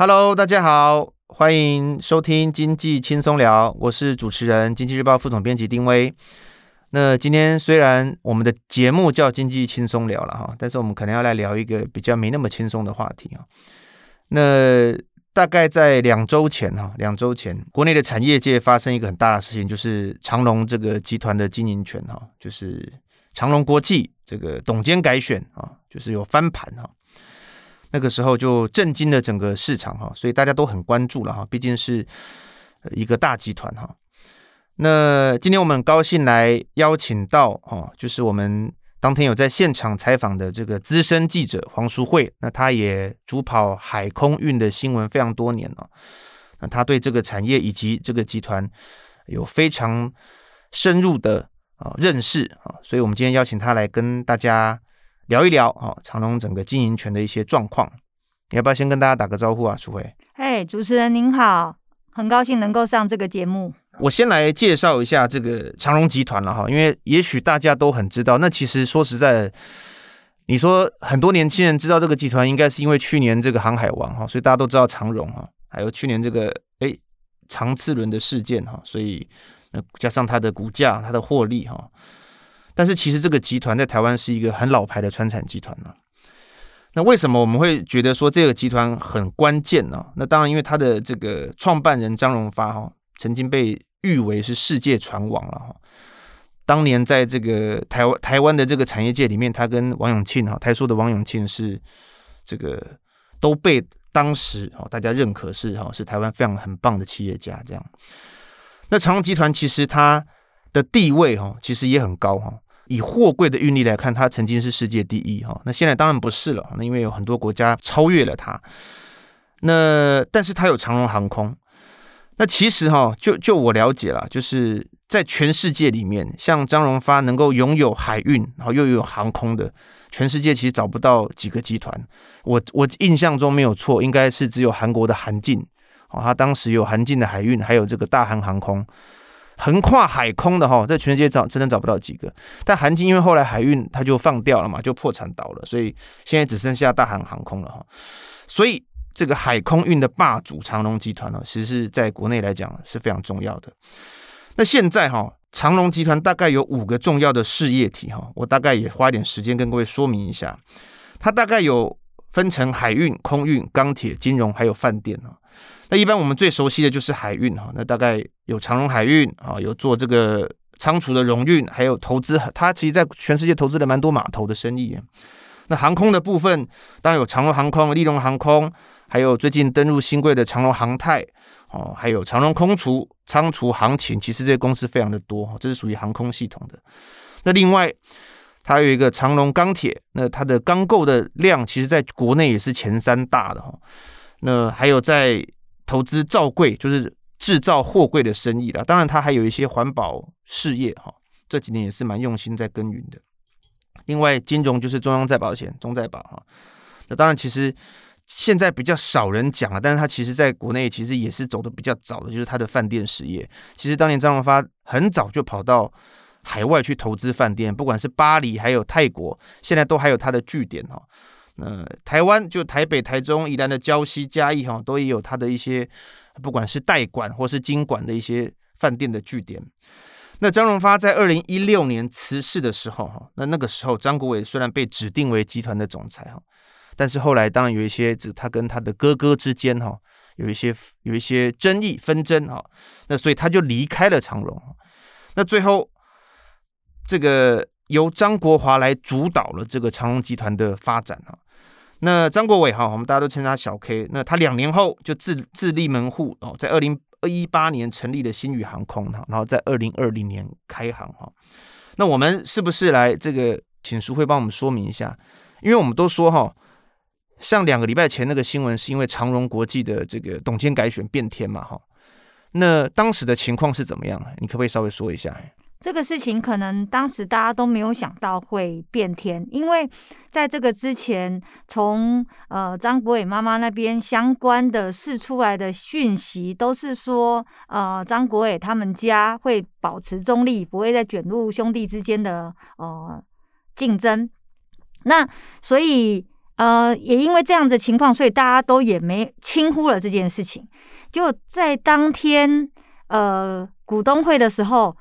Hello，大家好，欢迎收听《经济轻松聊》，我是主持人、经济日报副总编辑丁威。那今天虽然我们的节目叫《经济轻松聊》了哈，但是我们可能要来聊一个比较没那么轻松的话题啊。那大概在两周前哈，两周前，国内的产业界发生一个很大的事情，就是长隆这个集团的经营权哈，就是长隆国际这个董监改选啊，就是有翻盘哈。那个时候就震惊了整个市场哈，所以大家都很关注了哈，毕竟是一个大集团哈。那今天我们很高兴来邀请到哈，就是我们当天有在现场采访的这个资深记者黄淑慧，那他也主跑海空运的新闻非常多年了，那他对这个产业以及这个集团有非常深入的啊认识啊，所以我们今天邀请他来跟大家。聊一聊啊，长荣整个经营权的一些状况，你要不要先跟大家打个招呼啊，楚慧？嘿，主持人您好，很高兴能够上这个节目。我先来介绍一下这个长荣集团了哈，因为也许大家都很知道，那其实说实在，你说很多年轻人知道这个集团，应该是因为去年这个航海王哈，所以大家都知道长荣哈，还有去年这个哎长次轮的事件哈，所以加上它的股价、它的获利哈。但是其实这个集团在台湾是一个很老牌的川产集团呢。那为什么我们会觉得说这个集团很关键呢？那当然，因为他的这个创办人张荣发哈，曾经被誉为是世界船王了哈。当年在这个台湾台湾的这个产业界里面，他跟王永庆哈，台塑的王永庆是这个都被当时哈大家认可是哈是台湾非常很棒的企业家这样。那长荣集团其实它的地位哈其实也很高哈。以货柜的运力来看，它曾经是世界第一哈，那现在当然不是了，那因为有很多国家超越了它。那但是它有长荣航空，那其实哈，就就我了解了，就是在全世界里面，像张荣发能够拥有海运，然后又有航空的，全世界其实找不到几个集团。我我印象中没有错，应该是只有韩国的韩进，哦，他当时有韩进的海运，还有这个大韩航空。横跨海空的哈，在全世界找真的找不到几个。但韩进因为后来海运它就放掉了嘛，就破产倒了，所以现在只剩下大韩航空了哈。所以这个海空运的霸主长荣集团呢，其实是在国内来讲是非常重要的。那现在哈，长荣集团大概有五个重要的事业体哈，我大概也花一点时间跟各位说明一下。它大概有分成海运、空运、钢铁、金融还有饭店啊。那一般我们最熟悉的就是海运哈，那大概有长荣海运啊，有做这个仓储的荣运，还有投资，它其实在全世界投资了蛮多码头的生意。那航空的部分当然有长荣航空、立荣航空，还有最近登入新贵的长荣航太哦，还有长荣空储、仓储、航情，其实这些公司非常的多，这是属于航空系统的。那另外它有一个长隆钢铁，那它的钢构的量其实在国内也是前三大的哈。那还有在投资造柜，就是制造货柜的生意了。当然，它还有一些环保事业哈，这几年也是蛮用心在耕耘的。另外，金融就是中央再保险、中再保哈。那当然，其实现在比较少人讲了，但是它其实在国内其实也是走的比较早的，就是它的饭店事业。其实当年张荣发很早就跑到海外去投资饭店，不管是巴黎还有泰国，现在都还有它的据点哈。呃，台湾就台北、台中、宜兰的礁溪、嘉义哈，都也有它的一些，不管是代管或是经管的一些饭店的据点。那张荣发在二零一六年辞世的时候哈，那那个时候张国伟虽然被指定为集团的总裁哈，但是后来当然有一些，就他跟他的哥哥之间哈，有一些有一些争议纷争哈，那所以他就离开了长荣。那最后这个由张国华来主导了这个长荣集团的发展哈。那张国伟哈，我们大家都称他小 K。那他两年后就自自立门户哦，在二零一八年成立了星宇航空哈，然后在二零二零年开航哈。那我们是不是来这个请淑慧帮我们说明一下？因为我们都说哈，像两个礼拜前那个新闻，是因为长荣国际的这个董监改选变天嘛哈。那当时的情况是怎么样？你可不可以稍微说一下？这个事情可能当时大家都没有想到会变天，因为在这个之前，从呃张国伟妈妈那边相关的释出来的讯息，都是说呃张国伟他们家会保持中立，不会再卷入兄弟之间的呃竞争。那所以呃，也因为这样子的情况，所以大家都也没轻忽了这件事情。就在当天呃股东会的时候，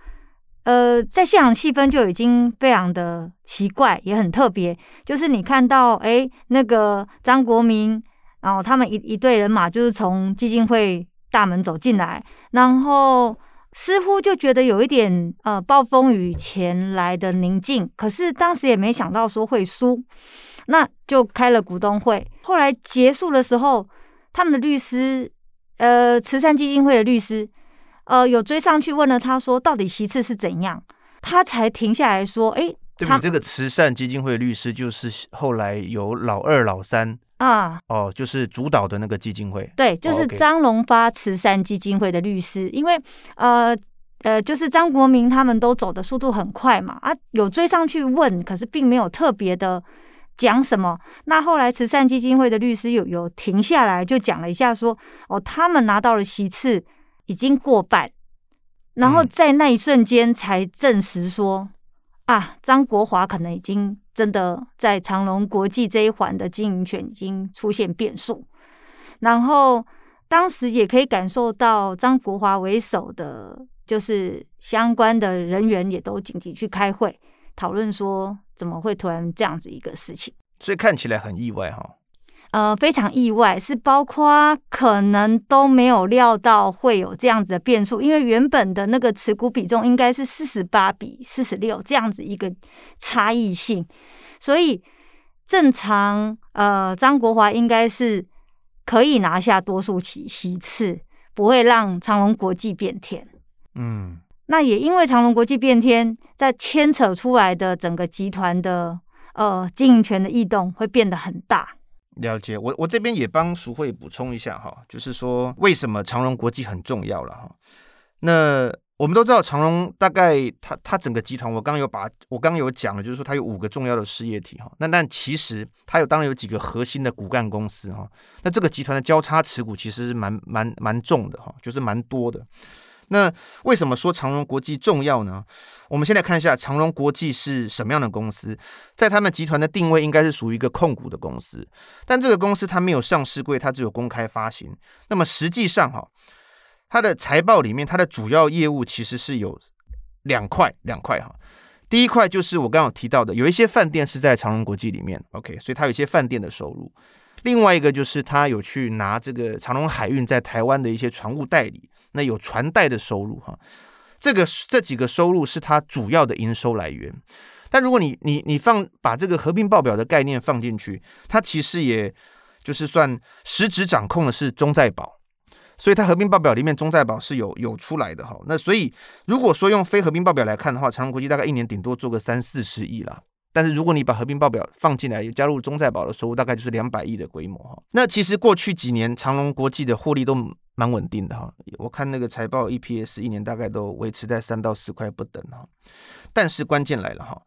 呃，在现场气氛就已经非常的奇怪，也很特别。就是你看到，哎，那个张国民，然后他们一一队人马就是从基金会大门走进来，然后。似乎就觉得有一点呃暴风雨前来的宁静，可是当时也没想到说会输，那就开了股东会。后来结束的时候，他们的律师，呃，慈善基金会的律师，呃，有追上去问了他说，到底席次是怎样？他才停下来说，哎，对不起，这个慈善基金会的律师就是后来有老二、老三。啊，哦，就是主导的那个基金会，对，就是张荣发慈善基金会的律师，因为呃呃，就是张国民他们都走的速度很快嘛，啊，有追上去问，可是并没有特别的讲什么。那后来慈善基金会的律师有有停下来，就讲了一下说，哦，他们拿到了席次已经过半，然后在那一瞬间才证实说，嗯、啊，张国华可能已经。真的在长隆国际这一环的经营权已经出现变数，然后当时也可以感受到张国华为首的，就是相关的人员也都紧急去开会讨论说，怎么会突然这样子一个事情，所以看起来很意外哈。呃，非常意外，是包括可能都没有料到会有这样子的变数，因为原本的那个持股比重应该是四十八比四十六这样子一个差异性，所以正常呃，张国华应该是可以拿下多数席席次，不会让长隆国际变天。嗯，那也因为长隆国际变天，在牵扯出来的整个集团的呃经营权的异动会变得很大。了解，我我这边也帮淑慧补充一下哈，就是说为什么长荣国际很重要了哈。那我们都知道长荣大概它它整个集团，我刚刚有把我刚刚有讲了，就是说它有五个重要的事业体哈。那但其实它有当然有几个核心的骨干公司哈。那这个集团的交叉持股其实是蛮蛮蛮重的哈，就是蛮多的。那为什么说长荣国际重要呢？我们先来看一下长荣国际是什么样的公司，在他们集团的定位应该是属于一个控股的公司，但这个公司它没有上市柜，它只有公开发行。那么实际上哈，它的财报里面，它的主要业务其实是有两块，两块哈。第一块就是我刚刚提到的，有一些饭店是在长荣国际里面，OK，所以它有一些饭店的收入。另外一个就是他有去拿这个长荣海运在台湾的一些船务代理，那有船代的收入哈，这个这几个收入是它主要的营收来源。但如果你你你放把这个合并报表的概念放进去，它其实也就是算实质掌控的是中在保，所以它合并报表里面中在保是有有出来的哈。那所以如果说用非合并报表来看的话，长荣国际大概一年顶多做个三四十亿啦。但是如果你把合并报表放进来，加入中在保的收入，大概就是两百亿的规模哈。那其实过去几年长荣国际的获利都蛮稳定的哈。我看那个财报 EPS 一年大概都维持在三到四块不等哈。但是关键来了哈，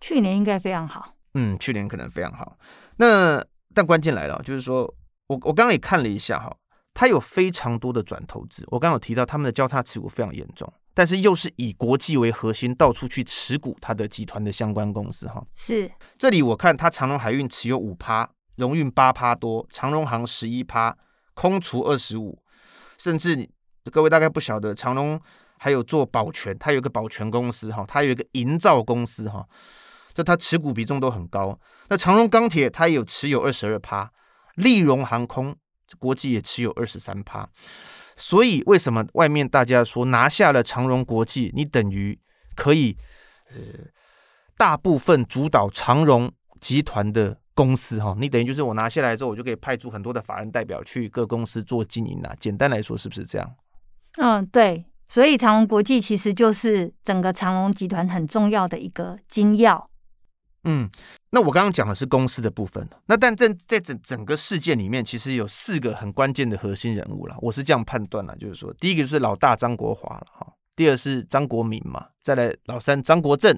去年应该非常好。嗯，去年可能非常好。那但关键来了，就是说我我刚刚也看了一下哈，它有非常多的转投资。我刚刚有提到他们的交叉持股非常严重。但是又是以国际为核心，到处去持股它的集团的相关公司哈。是，这里我看它长荣海运持有五趴，荣运八趴多，长荣行十一趴，空除二十五，甚至各位大概不晓得，长荣还有做保全，它有个保全公司哈，它有一个营造公司哈，这它持股比重都很高。那长荣钢铁它也有持有二十二趴，立荣航空国际也持有二十三趴。所以，为什么外面大家说拿下了长荣国际，你等于可以呃大部分主导长荣集团的公司哈？你等于就是我拿下来之后，我就可以派出很多的法人代表去各公司做经营啊。简单来说，是不是这样？嗯，对。所以长隆国际其实就是整个长隆集团很重要的一个金钥。嗯，那我刚刚讲的是公司的部分，那但在在整整个事件里面，其实有四个很关键的核心人物了，我是这样判断了，就是说，第一个就是老大张国华了哈，第二是张国民嘛，再来老三张国正，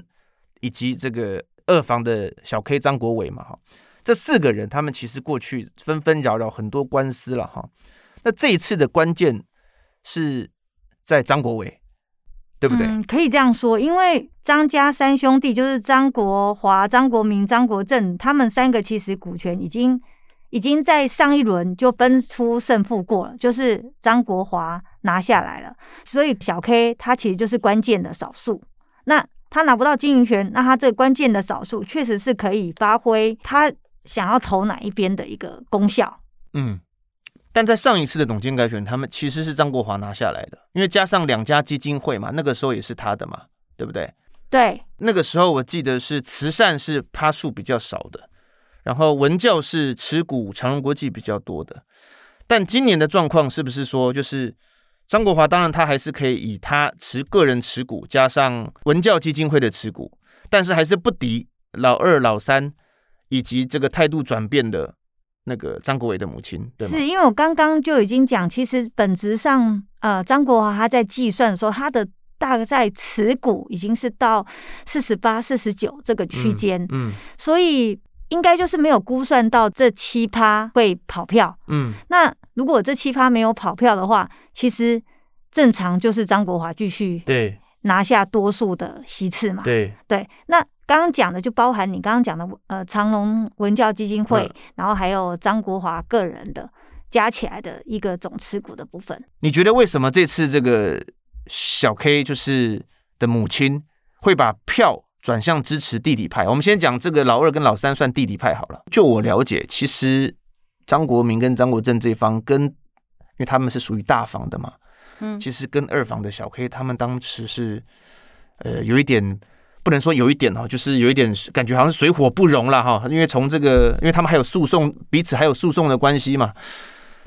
以及这个二房的小 K 张国伟嘛哈，这四个人他们其实过去纷纷扰扰很多官司了哈，那这一次的关键是在张国伟。对不对？可以这样说，因为张家三兄弟就是张国华、张国明、张国政，他们三个其实股权已经已经在上一轮就分出胜负过了，就是张国华拿下来了，所以小 K 他其实就是关键的少数。那他拿不到经营权，那他这个关键的少数确实是可以发挥他想要投哪一边的一个功效。嗯。但在上一次的董监改选，他们其实是张国华拿下来的，因为加上两家基金会嘛，那个时候也是他的嘛，对不对？对，那个时候我记得是慈善是趴数比较少的，然后文教是持股长荣国际比较多的。但今年的状况是不是说，就是张国华当然他还是可以以他持个人持股加上文教基金会的持股，但是还是不敌老二、老三以及这个态度转变的。那个张国伟的母亲，对？是因为我刚刚就已经讲，其实本质上，呃，张国华他在计算的时候，他的大概在持股已经是到四十八、四十九这个区间，嗯，嗯，所以应该就是没有估算到这七趴会跑票，嗯，那如果这七趴没有跑票的话，其实正常就是张国华继续对拿下多数的席次嘛，对对，那。刚刚讲的就包含你刚刚讲的，呃，长隆文教基金会，嗯、然后还有张国华个人的加起来的一个总持股的部分。你觉得为什么这次这个小 K 就是的母亲会把票转向支持弟弟派？我们先讲这个老二跟老三算弟弟派好了。就我了解，其实张国明跟张国政这方跟，因为他们是属于大房的嘛，嗯，其实跟二房的小 K 他们当时是呃有一点。不能说有一点哈，就是有一点感觉好像水火不容了哈，因为从这个，因为他们还有诉讼，彼此还有诉讼的关系嘛。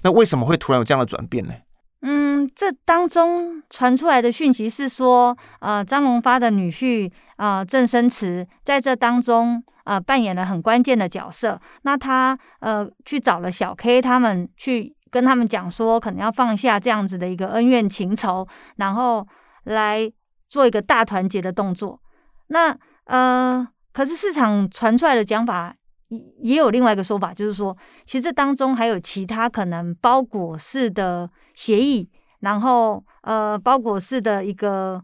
那为什么会突然有这样的转变呢？嗯，这当中传出来的讯息是说，呃，张荣发的女婿啊郑生慈在这当中呃扮演了很关键的角色。那他呃去找了小 K 他们，去跟他们讲说，可能要放下这样子的一个恩怨情仇，然后来做一个大团结的动作。那呃，可是市场传出来的讲法也有另外一个说法，就是说，其实这当中还有其他可能包裹式的协议，然后呃，包裹式的一个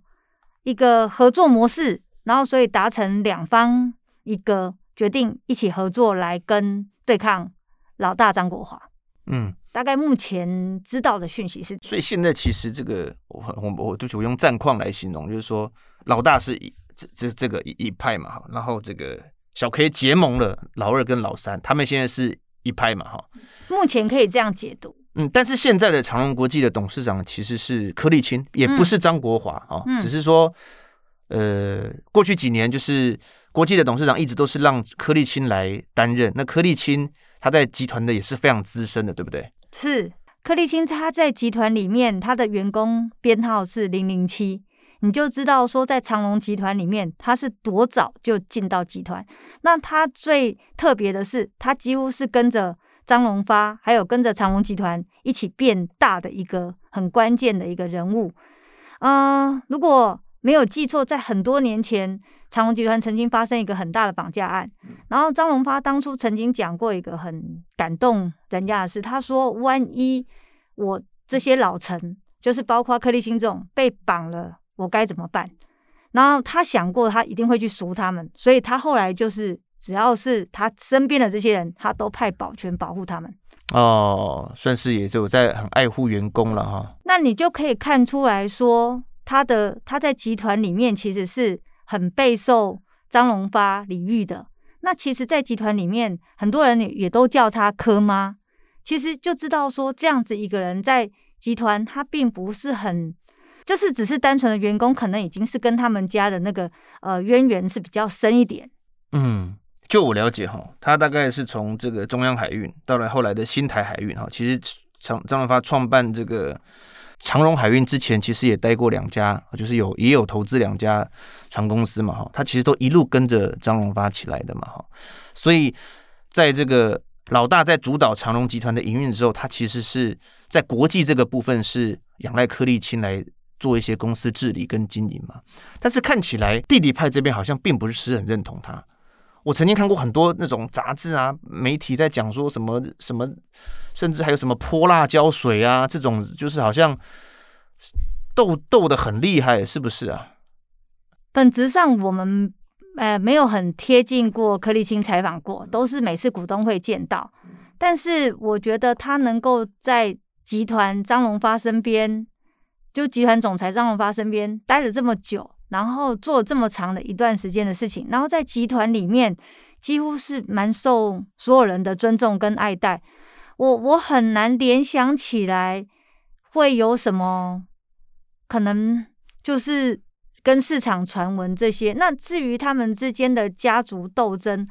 一个合作模式，然后所以达成两方一个决定，一起合作来跟对抗老大张国华。嗯，大概目前知道的讯息是，所以现在其实这个我我我就用战况来形容，就是说老大是一。这这这个一一派嘛哈，然后这个小 K 结盟了老二跟老三，他们现在是一派嘛哈。目前可以这样解读。嗯，但是现在的长荣国际的董事长其实是柯立青，也不是张国华啊，嗯、只是说，呃，过去几年就是国际的董事长一直都是让柯立青来担任。那柯立青他在集团的也是非常资深的，对不对？是柯立青他在集团里面，他的员工编号是零零七。你就知道说，在长荣集团里面，他是多早就进到集团。那他最特别的是，他几乎是跟着张荣发，还有跟着长荣集团一起变大的一个很关键的一个人物。嗯、如果没有记错，在很多年前，长隆集团曾经发生一个很大的绑架案。然后张荣发当初曾经讲过一个很感动人家的事，他说：“万一我这些老臣，就是包括柯立新这种被绑了。”我该怎么办？然后他想过，他一定会去赎他们，所以他后来就是，只要是他身边的这些人，他都派保全保护他们。哦，算是也就在很爱护员工了哈。那你就可以看出来说，他的他在集团里面其实是很备受张荣发礼遇的。那其实，在集团里面，很多人也也都叫他柯妈。其实就知道说，这样子一个人在集团，他并不是很。就是只是单纯的员工，可能已经是跟他们家的那个呃渊源是比较深一点。嗯，就我了解哈，他大概是从这个中央海运到了后来的新台海运哈。其实张张荣发创办这个长荣海运之前，其实也待过两家，就是有也有投资两家船公司嘛哈。他其实都一路跟着张荣发起来的嘛哈。所以在这个老大在主导长荣集团的营运之后，他其实是在国际这个部分是仰赖柯立青来。做一些公司治理跟经营嘛，但是看起来弟弟派这边好像并不是很认同他。我曾经看过很多那种杂志啊，媒体在讲说什么什么，甚至还有什么泼辣椒水啊这种，就是好像斗斗的很厉害，是不是啊？本质上我们呃没有很贴近过柯立青采访过，都是每次股东会见到。但是我觉得他能够在集团张荣发身边，就集团总裁张荣发身边待了这么久，然后做这么长的一段时间的事情，然后在集团里面几乎是蛮受所有人的尊重跟爱戴。我我很难联想起来会有什么可能就是。跟市场传闻这些，那至于他们之间的家族斗争，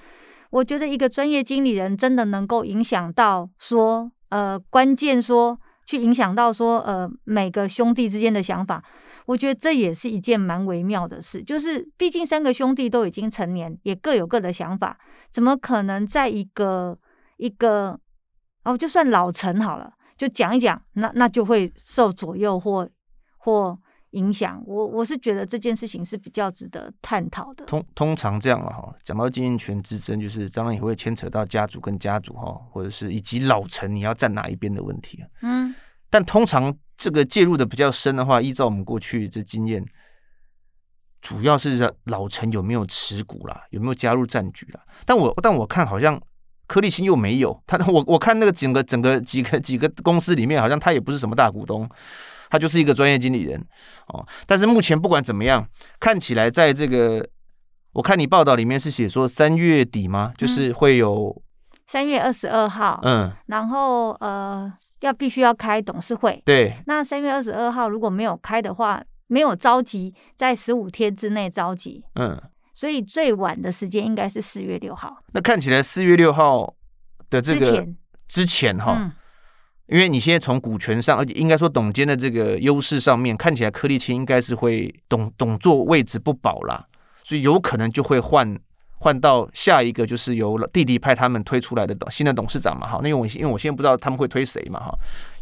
我觉得一个专业经理人真的能够影响到说，呃，关键说去影响到说，呃，每个兄弟之间的想法，我觉得这也是一件蛮微妙的事。就是毕竟三个兄弟都已经成年，也各有各的想法，怎么可能在一个一个哦，就算老陈好了，就讲一讲，那那就会受左右或或。影响我，我是觉得这件事情是比较值得探讨的。通通常这样了哈，讲到经营权之争，就是当然也会牵扯到家族跟家族哈，或者是以及老陈你要站哪一边的问题。嗯，但通常这个介入的比较深的话，依照我们过去的经验，主要是老陈有没有持股啦，有没有加入战局啦。但我但我看好像柯立新又没有，他我我看那个整个整个几个几个公司里面，好像他也不是什么大股东。他就是一个专业经理人哦，但是目前不管怎么样，看起来在这个，我看你报道里面是写说三月底吗？就是会有三月二十二号，嗯，然后呃要必须要开董事会，对，那三月二十二号如果没有开的话，没有召集，在十五天之内召集，嗯，所以最晚的时间应该是四月六号。那看起来四月六号的这个之前哈。嗯因为你现在从股权上，而且应该说董监的这个优势上面，看起来柯立青应该是会董董座位置不保啦，所以有可能就会换换到下一个，就是由弟弟派他们推出来的董新的董事长嘛，哈，那因为我因为我现在不知道他们会推谁嘛，哈，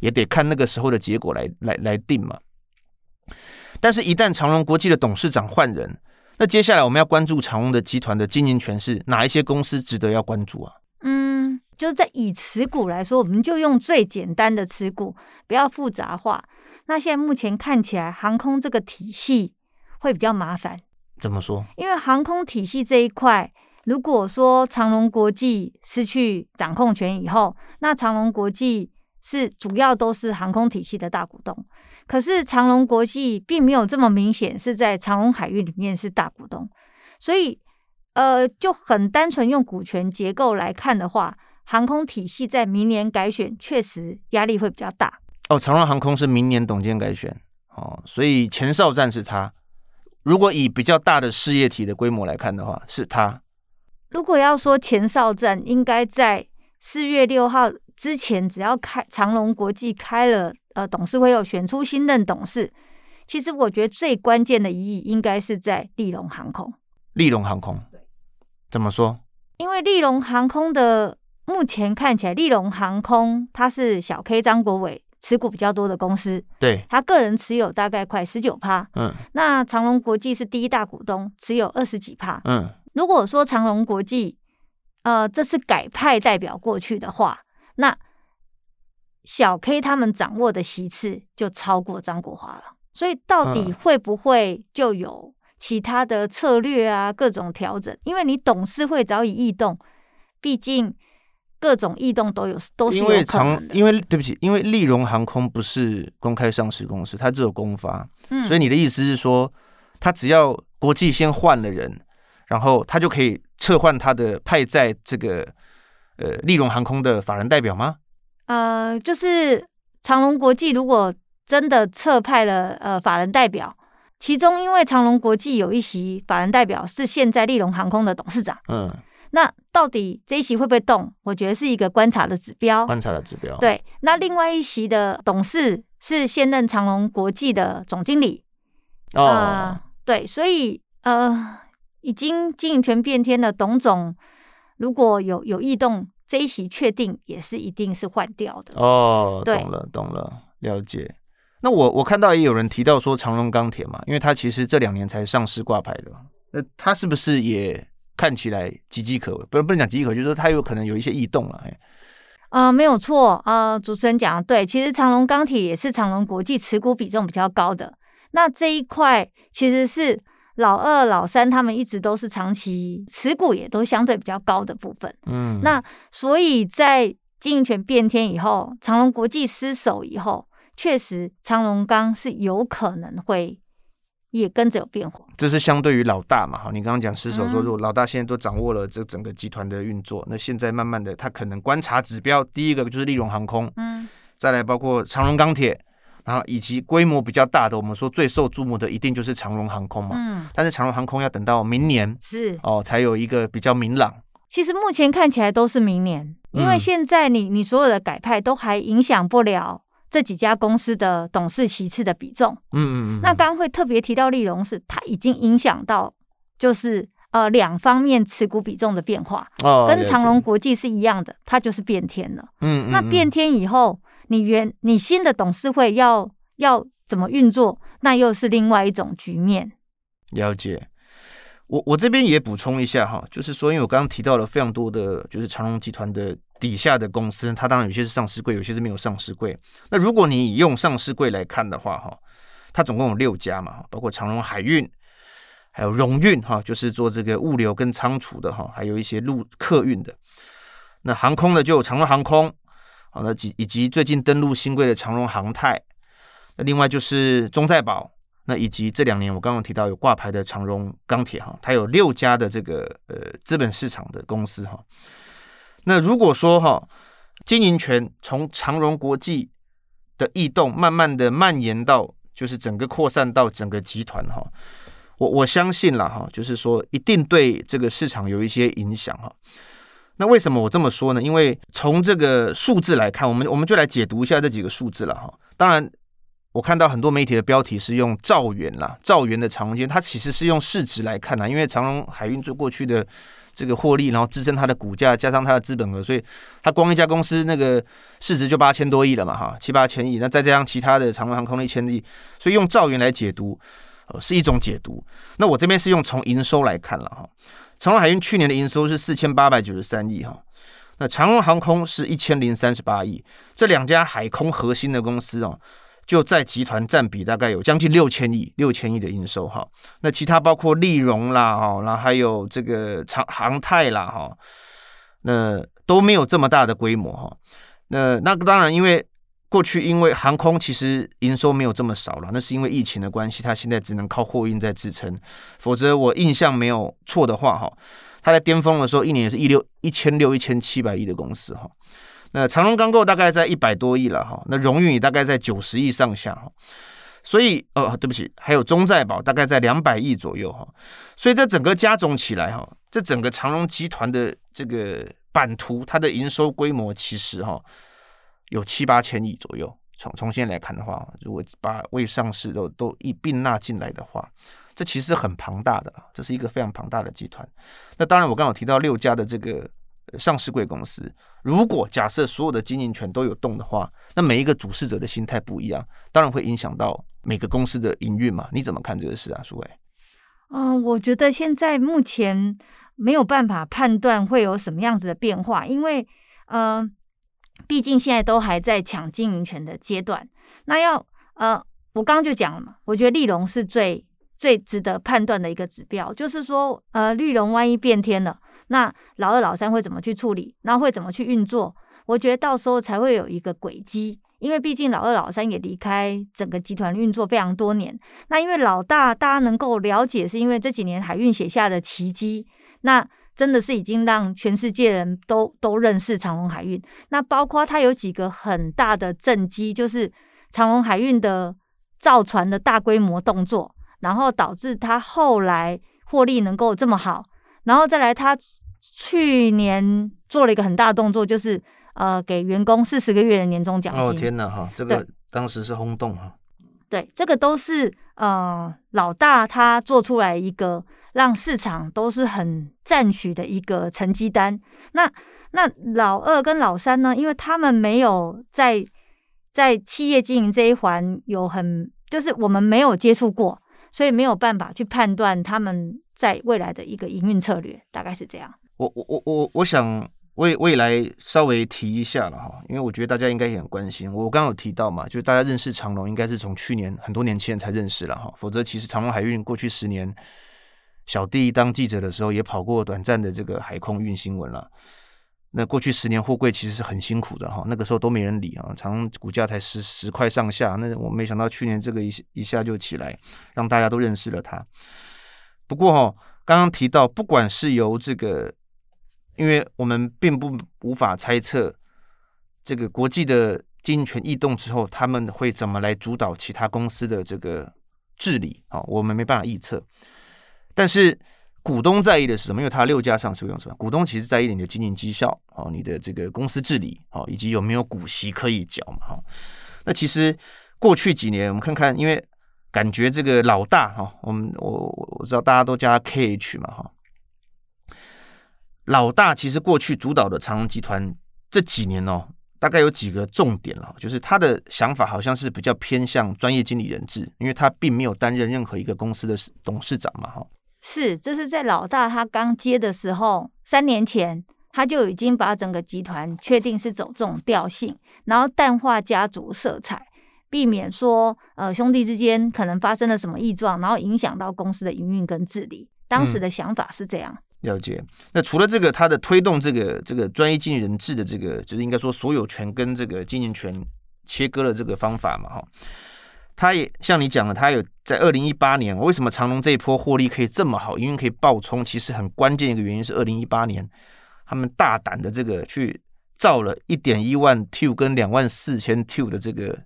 也得看那个时候的结果来来来定嘛。但是，一旦长荣国际的董事长换人，那接下来我们要关注长荣的集团的经营权是哪一些公司值得要关注啊？嗯。就是在以持股来说，我们就用最简单的持股，不要复杂化。那现在目前看起来，航空这个体系会比较麻烦。怎么说？因为航空体系这一块，如果说长荣国际失去掌控权以后，那长荣国际是主要都是航空体系的大股东。可是长荣国际并没有这么明显是在长荣海运里面是大股东，所以呃，就很单纯用股权结构来看的话。航空体系在明年改选，确实压力会比较大。哦，长荣航空是明年董监改选哦，所以前哨战是他。如果以比较大的事业体的规模来看的话，是他。如果要说前哨战，应该在四月六号之前，只要开长隆国际开了呃董事会，有选出新任董事。其实我觉得最关键的一役应该是在利隆航空。利隆航空，对，怎么说？因为利隆航空的。目前看起来，利隆航空它是小 K 张国伟持股比较多的公司，对，他个人持有大概快十九趴，嗯，那长隆国际是第一大股东，持有二十几趴，嗯，如果说长隆国际，呃，这次改派代表过去的话，那小 K 他们掌握的席次就超过张国华了，所以到底会不会就有其他的策略啊，各种调整？因为你董事会早已异动，毕竟。各种异动都有，都是有。因为长，因为对不起，因为利荣航空不是公开上市公司，它只有公发，嗯，所以你的意思是说，他只要国际先换了人，然后他就可以撤换他的派在这个呃利荣航空的法人代表吗？呃，就是长隆国际如果真的撤派了呃法人代表，其中因为长隆国际有一席法人代表是现在利荣航空的董事长，嗯。那到底这一席会不会动？我觉得是一个观察的指标。观察的指标。对，那另外一席的董事是现任长隆国际的总经理。哦。呃、对，所以呃，已经经营权变天的董总，如果有有异动，这一席确定也是一定是换掉的。哦，懂了，懂了，了解。那我我看到也有人提到说长隆钢铁嘛，因为它其实这两年才上市挂牌的，那它是不是也？看起来岌岌可危，不是不能讲岌岌可危，就是说它有可能有一些异动了。哎，啊、呃，没有错啊、呃，主持人讲的对，其实长隆钢铁也是长隆国际持股比重比较高的。那这一块其实是老二、老三他们一直都是长期持股，也都相对比较高的部分。嗯，那所以在经营权变天以后，长隆国际失守以后，确实长隆钢是有可能会也跟着有变化。这是相对于老大嘛？哈，你刚刚讲失手说，如果老大现在都掌握了这整个集团的运作，那现在慢慢的他可能观察指标，第一个就是利荣航空，嗯，再来包括长荣钢铁，然后以及规模比较大的，我们说最受注目的一定就是长荣航空嘛。嗯，但是长荣航空要等到明年是哦，才有一个比较明朗。其实目前看起来都是明年。因为现在你你所有的改派都还影响不了这几家公司的董事席次的比重，嗯嗯嗯。那刚刚会特别提到利荣是，它已经影响到就是呃两方面持股比重的变化，哦，跟长隆国际是一样的，它就是变天了。嗯，那变天以后，你原你新的董事会要要怎么运作，那又是另外一种局面。了解。我我这边也补充一下哈，就是说，因为我刚刚提到了非常多的，就是长荣集团的底下的公司，它当然有些是上市柜，有些是没有上市柜。那如果你用上市柜来看的话，哈，它总共有六家嘛，包括长荣海运，还有荣运哈，就是做这个物流跟仓储的哈，还有一些陆客运的。那航空的就有长荣航空，好，那及以及最近登陆新贵的长荣航太，那另外就是中在保。那以及这两年我刚刚提到有挂牌的长荣钢铁哈，它有六家的这个呃资本市场的公司哈。那如果说哈经营权从长荣国际的异动慢慢的蔓延到就是整个扩散到整个集团哈，我我相信了哈，就是说一定对这个市场有一些影响哈。那为什么我这么说呢？因为从这个数字来看，我们我们就来解读一下这几个数字了哈。当然。我看到很多媒体的标题是用兆元啦，兆元的长荣间，它其实是用市值来看啦，因为长荣海运做过去的这个获利，然后支撑它的股价，加上它的资本额，所以它光一家公司那个市值就八千多亿了嘛，哈，七八千亿，那再加上其他的长荣航空的一千亿，所以用兆元来解读，呃，是一种解读。那我这边是用从营收来看了哈，长荣海运去年的营收是四千八百九十三亿哈，那长荣航空是一千零三十八亿，这两家海空核心的公司哦。就在集团占比大概有将近六千亿，六千亿的营收哈。那其他包括利荣啦哈，然后还有这个长航太啦哈，那都没有这么大的规模哈。那那当然，因为过去因为航空其实营收没有这么少了，那是因为疫情的关系，它现在只能靠货运在支撑。否则我印象没有错的话哈，它在巅峰的时候一年也是一六一千六一千七百亿的公司哈。那长荣钢构大概在一百多亿了哈，那荣运也大概在九十亿上下哈，所以呃对不起，还有中在保大概在两百亿左右哈，所以这整个加总起来哈，这整个长荣集团的这个版图，它的营收规模其实哈有七八千亿左右。从从现在来看的话，如果把未上市都都一并纳进来的话，这其实很庞大的，这是一个非常庞大的集团。那当然，我刚刚有提到六家的这个。上市贵公司，如果假设所有的经营权都有动的话，那每一个主事者的心态不一样，当然会影响到每个公司的营运嘛。你怎么看这个事啊，苏伟？嗯，我觉得现在目前没有办法判断会有什么样子的变化，因为嗯，毕竟现在都还在抢经营权的阶段。那要呃，我刚刚就讲了嘛，我觉得立龙是最最值得判断的一个指标，就是说呃，绿龙万一变天了。那老二、老三会怎么去处理？然后会怎么去运作？我觉得到时候才会有一个轨迹，因为毕竟老二、老三也离开整个集团运作非常多年。那因为老大大家能够了解，是因为这几年海运写下的奇迹，那真的是已经让全世界人都都认识长隆海运。那包括它有几个很大的政绩，就是长隆海运的造船的大规模动作，然后导致它后来获利能够这么好，然后再来它。去年做了一个很大的动作，就是呃，给员工四十个月的年终奖金。哦天哪哈，这个当时是轰动哈。对，这个都是呃老大他做出来一个让市场都是很赞许的一个成绩单。那那老二跟老三呢？因为他们没有在在企业经营这一环有很，就是我们没有接触过，所以没有办法去判断他们在未来的一个营运策略，大概是这样。我我我我想未未来稍微提一下了哈，因为我觉得大家应该也很关心。我刚刚有提到嘛，就是大家认识长隆应该是从去年很多年前才认识了哈，否则其实长隆海运过去十年，小弟当记者的时候也跑过短暂的这个海空运新闻了。那过去十年货柜其实是很辛苦的哈，那个时候都没人理啊，长隆股价才十十块上下。那我没想到去年这个一一下就起来，让大家都认识了它。不过哈，刚刚提到，不管是由这个。因为我们并不无法猜测这个国际的经营权异动之后，他们会怎么来主导其他公司的这个治理啊？我们没办法预测。但是股东在意的是什么？因为他六家上市用什么？股东其实在意你的经营绩效啊，你的这个公司治理啊，以及有没有股息可以缴嘛？哈，那其实过去几年我们看看，因为感觉这个老大哈，我们我我知道大家都叫他 KH 嘛，哈。老大其实过去主导的长隆集团这几年哦，大概有几个重点了，就是他的想法好像是比较偏向专业经理人制，因为他并没有担任任何一个公司的董事长嘛，哈。是，这是在老大他刚接的时候，三年前他就已经把整个集团确定是走这种调性，然后淡化家族色彩，避免说呃兄弟之间可能发生了什么异状，然后影响到公司的营运跟治理。当时的想法是这样。嗯了解。那除了这个，他的推动这个这个专业经营人制的这个，就是应该说所有权跟这个经营权切割的这个方法嘛，哈。他也像你讲的，他有在二零一八年，为什么长隆这一波获利可以这么好？因为可以爆冲，其实很关键一个原因是二零一八年他们大胆的这个去造了一点一万 TU 跟两万四千 TU 的这个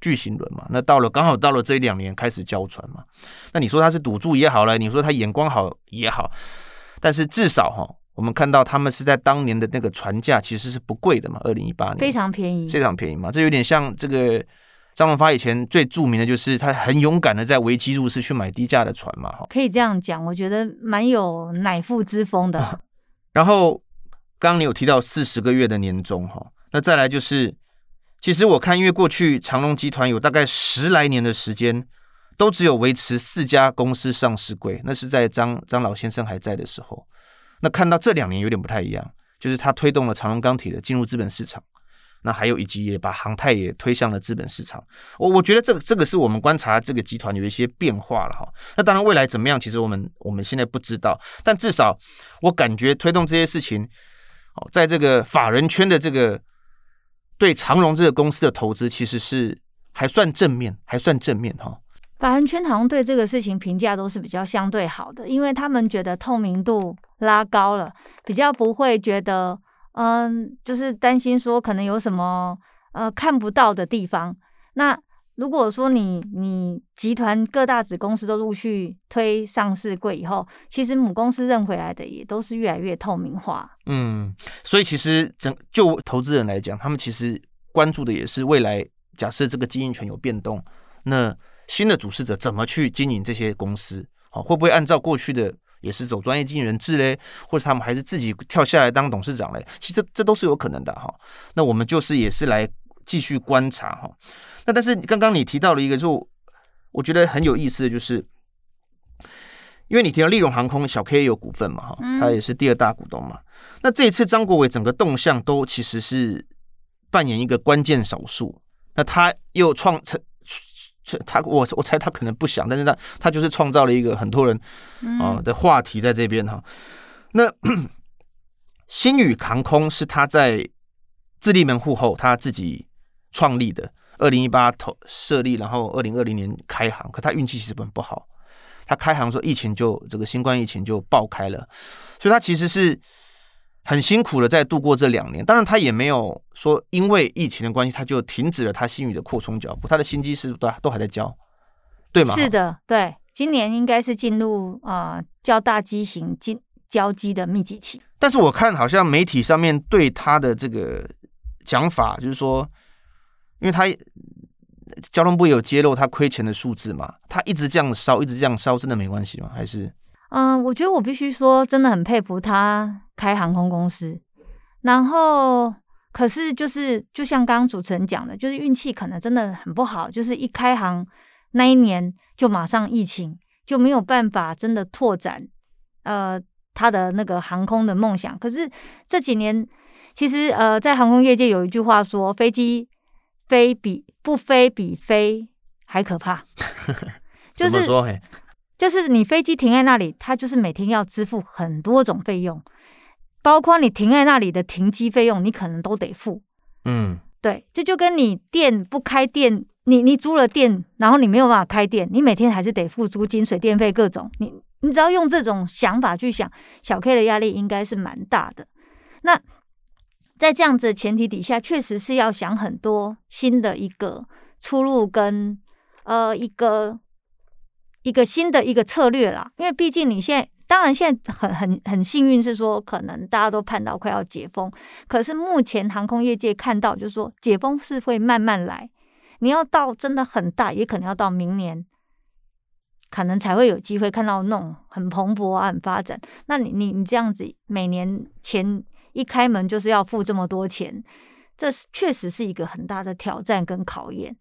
巨型轮嘛。那到了刚好到了这两年开始交船嘛。那你说他是赌注也好了，你说他眼光好也好。但是至少哈，我们看到他们是在当年的那个船价其实是不贵的嘛，二零一八年非常便宜，非常便宜嘛。这有点像这个张荣发以前最著名的就是他很勇敢的在危机入市去买低价的船嘛，哈。可以这样讲，我觉得蛮有乃父之风的。然后刚刚你有提到四十个月的年终哈，那再来就是，其实我看因为过去长隆集团有大概十来年的时间。都只有维持四家公司上市柜，那是在张张老先生还在的时候。那看到这两年有点不太一样，就是他推动了长隆钢铁的进入资本市场，那还有以及也把航太也推向了资本市场。我我觉得这个这个是我们观察这个集团有一些变化了哈。那当然未来怎么样，其实我们我们现在不知道，但至少我感觉推动这些事情，哦，在这个法人圈的这个对长荣这个公司的投资，其实是还算正面，还算正面哈。法人圈好像对这个事情评价都是比较相对好的，因为他们觉得透明度拉高了，比较不会觉得，嗯，就是担心说可能有什么呃看不到的地方。那如果说你你集团各大子公司都陆续推上市柜以后，其实母公司认回来的也都是越来越透明化。嗯，所以其实整就投资人来讲，他们其实关注的也是未来，假设这个经营权有变动，那。新的主事者怎么去经营这些公司？好，会不会按照过去的也是走专业经营人制嘞？或者他们还是自己跳下来当董事长嘞？其实这都是有可能的哈。那我们就是也是来继续观察哈。那但是刚刚你提到了一个，就我觉得很有意思的就是，因为你提到利荣航空小 K 有股份嘛哈，他也是第二大股东嘛。那这一次张国伟整个动向都其实是扮演一个关键少数。那他又创成。他我我猜他可能不想，但是他他就是创造了一个很多人啊的话题在这边哈。那星宇航空是他在自立门户后他自己创立的，二零一八投设立，然后二零二零年开航，可他运气其实很不好，他开航说疫情就这个新冠疫情就爆开了，所以他其实是。很辛苦的在度过这两年，当然他也没有说因为疫情的关系他就停止了他新宇的扩充脚步，他的新机是都都还在交，对吗？是的，对，今年应该是进入啊、呃、较大机型进交机的密集期。但是我看好像媒体上面对他的这个讲法，就是说，因为他交通部有揭露他亏钱的数字嘛，他一直这样烧，一直这样烧，真的没关系吗？还是？嗯，我觉得我必须说，真的很佩服他开航空公司。然后，可是就是就像刚刚主持人讲的，就是运气可能真的很不好，就是一开航那一年就马上疫情，就没有办法真的拓展呃他的那个航空的梦想。可是这几年其实呃，在航空业界有一句话说，飞机飞比不飞比飞还可怕。就是说，就是你飞机停在那里，它就是每天要支付很多种费用，包括你停在那里的停机费用，你可能都得付。嗯，对，这就跟你店不开店，你你租了店，然后你没有办法开店，你每天还是得付租金、水电费各种。你你只要用这种想法去想，小 K 的压力应该是蛮大的。那在这样子的前提底下，确实是要想很多新的一个出路跟呃一个。一个新的一个策略啦，因为毕竟你现在，当然现在很很很幸运是说，可能大家都盼到快要解封，可是目前航空业界看到就是说，解封是会慢慢来，你要到真的很大，也可能要到明年，可能才会有机会看到那种很蓬勃啊、很发展。那你你你这样子，每年前一开门就是要付这么多钱，这确实是一个很大的挑战跟考验。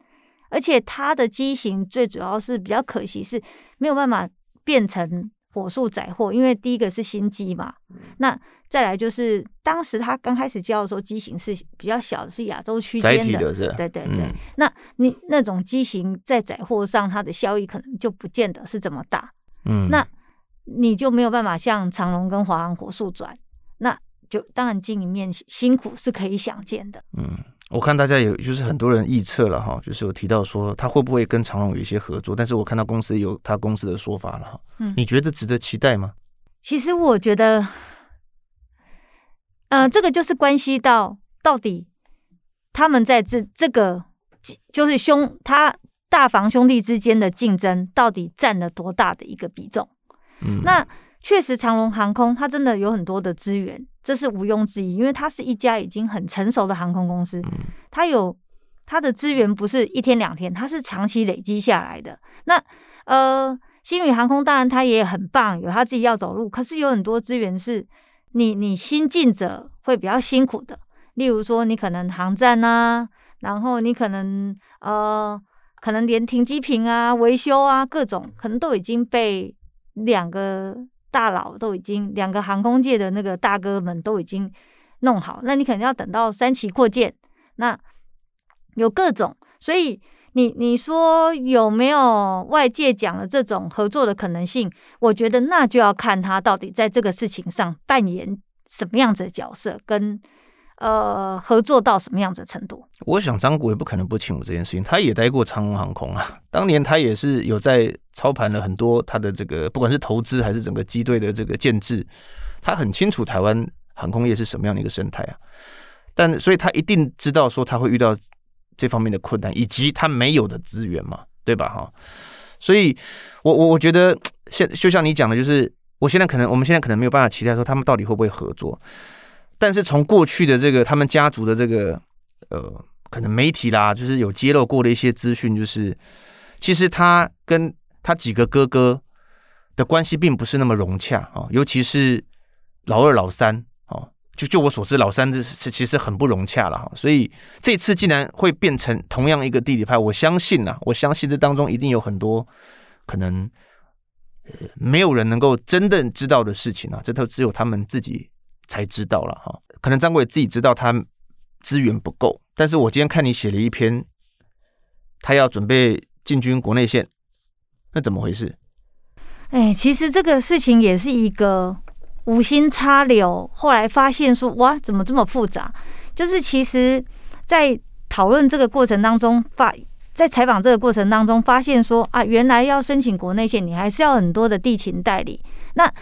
而且它的机型最主要是比较可惜，是没有办法变成火速载货，因为第一个是新机嘛。那再来就是当时它刚开始交的时候，机型是比较小的，是亚洲区间的，的对对对。嗯、那你那种机型在载货上，它的效益可能就不见得是这么大。嗯，那你就没有办法像长隆跟华航火速转，那就当然经营面辛苦是可以想见的。嗯。我看大家有，就是很多人预测了哈，就是有提到说他会不会跟长荣有一些合作，但是我看到公司有他公司的说法了哈。嗯，你觉得值得期待吗？其实我觉得，呃，这个就是关系到到底他们在这这个就是兄他大房兄弟之间的竞争到底占了多大的一个比重？嗯，那。确实，长荣航空它真的有很多的资源，这是毋庸置疑，因为它是一家已经很成熟的航空公司，它有它的资源不是一天两天，它是长期累积下来的。那呃，星宇航空当然它也很棒，有它自己要走路，可是有很多资源是你你新进者会比较辛苦的，例如说你可能航站啊，然后你可能呃，可能连停机坪啊、维修啊各种，可能都已经被两个。大佬都已经，两个航空界的那个大哥们都已经弄好，那你可能要等到三期扩建，那有各种，所以你你说有没有外界讲了这种合作的可能性？我觉得那就要看他到底在这个事情上扮演什么样子的角色，跟。呃，合作到什么样子的程度？我想张国也不可能不清楚这件事情，他也待过长荣航空啊，当年他也是有在操盘了很多他的这个，不管是投资还是整个机队的这个建制，他很清楚台湾航空业是什么样的一个生态啊。但所以他一定知道说他会遇到这方面的困难，以及他没有的资源嘛，对吧？哈，所以我我我觉得现就像你讲的，就是我现在可能我们现在可能没有办法期待说他们到底会不会合作。但是从过去的这个他们家族的这个呃，可能媒体啦，就是有揭露过的一些资讯，就是其实他跟他几个哥哥的关系并不是那么融洽啊，尤其是老二、老三哦，就就我所知，老三这是其实很不融洽了哈。所以这次竟然会变成同样一个弟弟派，我相信啊，我相信这当中一定有很多可能没有人能够真正知道的事情啊，这都只有他们自己。才知道了哈，可能张国伟自己知道他资源不够，但是我今天看你写了一篇，他要准备进军国内线，那怎么回事？哎，其实这个事情也是一个无心插柳，后来发现说哇，怎么这么复杂？就是其实，在讨论这个过程当中，发在采访这个过程当中，发现说啊，原来要申请国内线，你还是要很多的地勤代理，那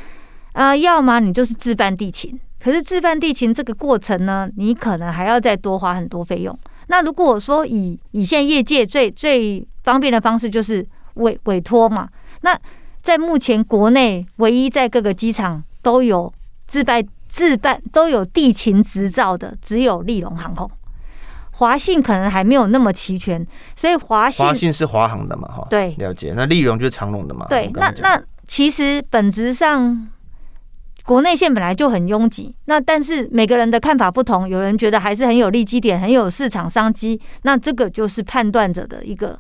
啊、要么你就是自办地勤。可是自办地勤这个过程呢，你可能还要再多花很多费用。那如果说以以现业界最最方便的方式就是委委托嘛，那在目前国内唯一在各个机场都有自办自办都有地勤执照的，只有立龙航空。华信可能还没有那么齐全，所以华信华信是华航的嘛，哈，对，了解。那利荣就是长荣的嘛，对。那那其实本质上。国内线本来就很拥挤，那但是每个人的看法不同，有人觉得还是很有利基点，很有市场商机，那这个就是判断者的一个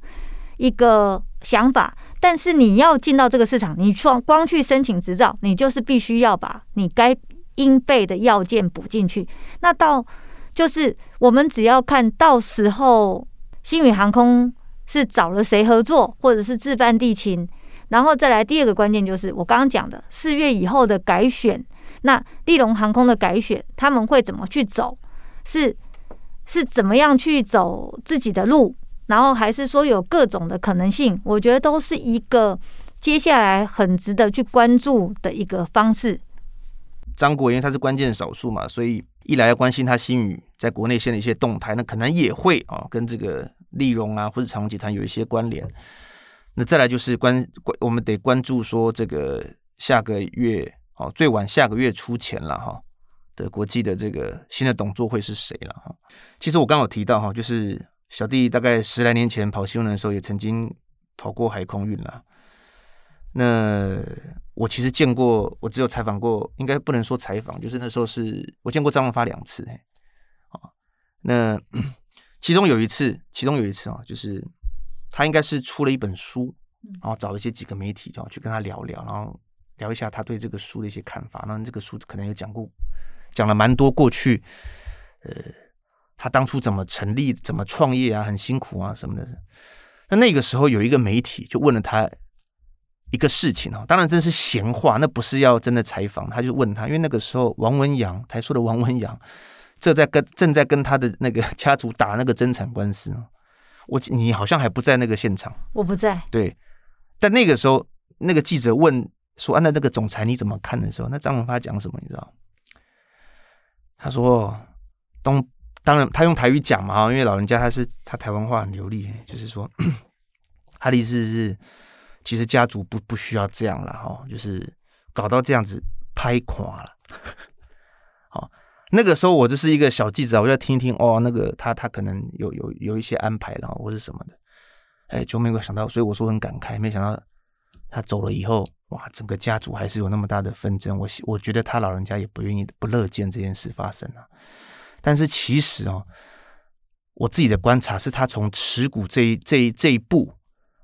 一个想法。但是你要进到这个市场，你光光去申请执照，你就是必须要把你该应备的要件补进去。那到就是我们只要看到时候星宇航空是找了谁合作，或者是自办地勤，然后再来第二个关键就是我刚刚讲的四月以后的改选，那立荣航空的改选他们会怎么去走？是是怎么样去走自己的路？然后还是说有各种的可能性？我觉得都是一个接下来很值得去关注的一个方式。张国，因为他是关键少数嘛，所以一来要关心他新宇在国内线的一些动态，那可能也会啊跟这个立荣啊或者长荣集团有一些关联。那再来就是关关，我们得关注说这个下个月哦，最晚下个月初前了哈的国际的这个新的董座会是谁了哈？其实我刚好提到哈，就是小弟大概十来年前跑新闻的时候，也曾经跑过海空运了。那我其实见过，我只有采访过，应该不能说采访，就是那时候是我见过张文发两次，哎，啊，那 其中有一次，其中有一次啊，就是他应该是出了一本书，然后找一些几个媒体，然后去跟他聊聊，然后聊一下他对这个书的一些看法。那这个书可能有讲过，讲了蛮多过去，呃，他当初怎么成立、怎么创业啊，很辛苦啊什么的。那那个时候有一个媒体就问了他。一个事情啊，当然这是闲话，那不是要真的采访。他就问他，因为那个时候王文洋，台说的王文洋，这在跟正在跟他的那个 家族打那个争产官司。我你好像还不在那个现场，我不在。对，但那个时候那个记者问说：“啊，那这个总裁你怎么看的时候？”那张文发讲什么？你知道？他说：“东当然他用台语讲嘛，因为老人家他是他台湾话很流利，就是说 他的意思是。”其实家族不不需要这样了哈，就是搞到这样子拍垮了。那个时候我就是一个小记者，我要听听哦，那个他他可能有有有一些安排了或是什么的，哎，就没有想到，所以我说很感慨，没想到他走了以后，哇，整个家族还是有那么大的纷争。我我觉得他老人家也不愿意不乐见这件事发生啊。但是其实哦，我自己的观察是他从持股这一这一这一步。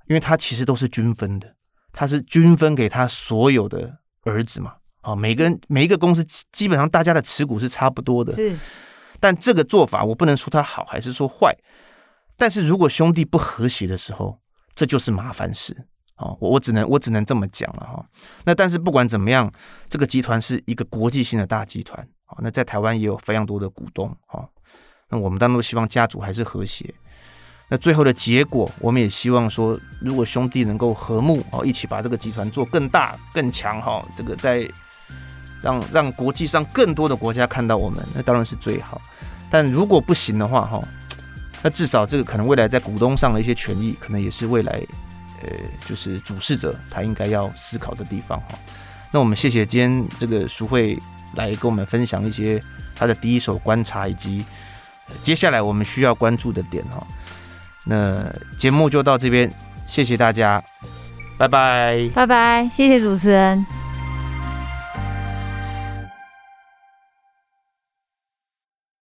因为他其实都是均分的，他是均分给他所有的儿子嘛，好，每个人每一个公司基本上大家的持股是差不多的，是。但这个做法我不能说它好还是说坏，但是如果兄弟不和谐的时候，这就是麻烦事，哦，我我只能我只能这么讲了哈。那但是不管怎么样，这个集团是一个国际性的大集团，好，那在台湾也有非常多的股东，好，那我们当然都希望家族还是和谐。那最后的结果，我们也希望说，如果兄弟能够和睦哦，一起把这个集团做更大更强哈，这个在让让国际上更多的国家看到我们，那当然是最好。但如果不行的话哈，那至少这个可能未来在股东上的一些权益，可能也是未来呃，就是主事者他应该要思考的地方哈。那我们谢谢今天这个淑慧来跟我们分享一些他的第一手观察，以及接下来我们需要关注的点哈。那节目就到这边，谢谢大家，拜拜，拜拜，谢谢主持人。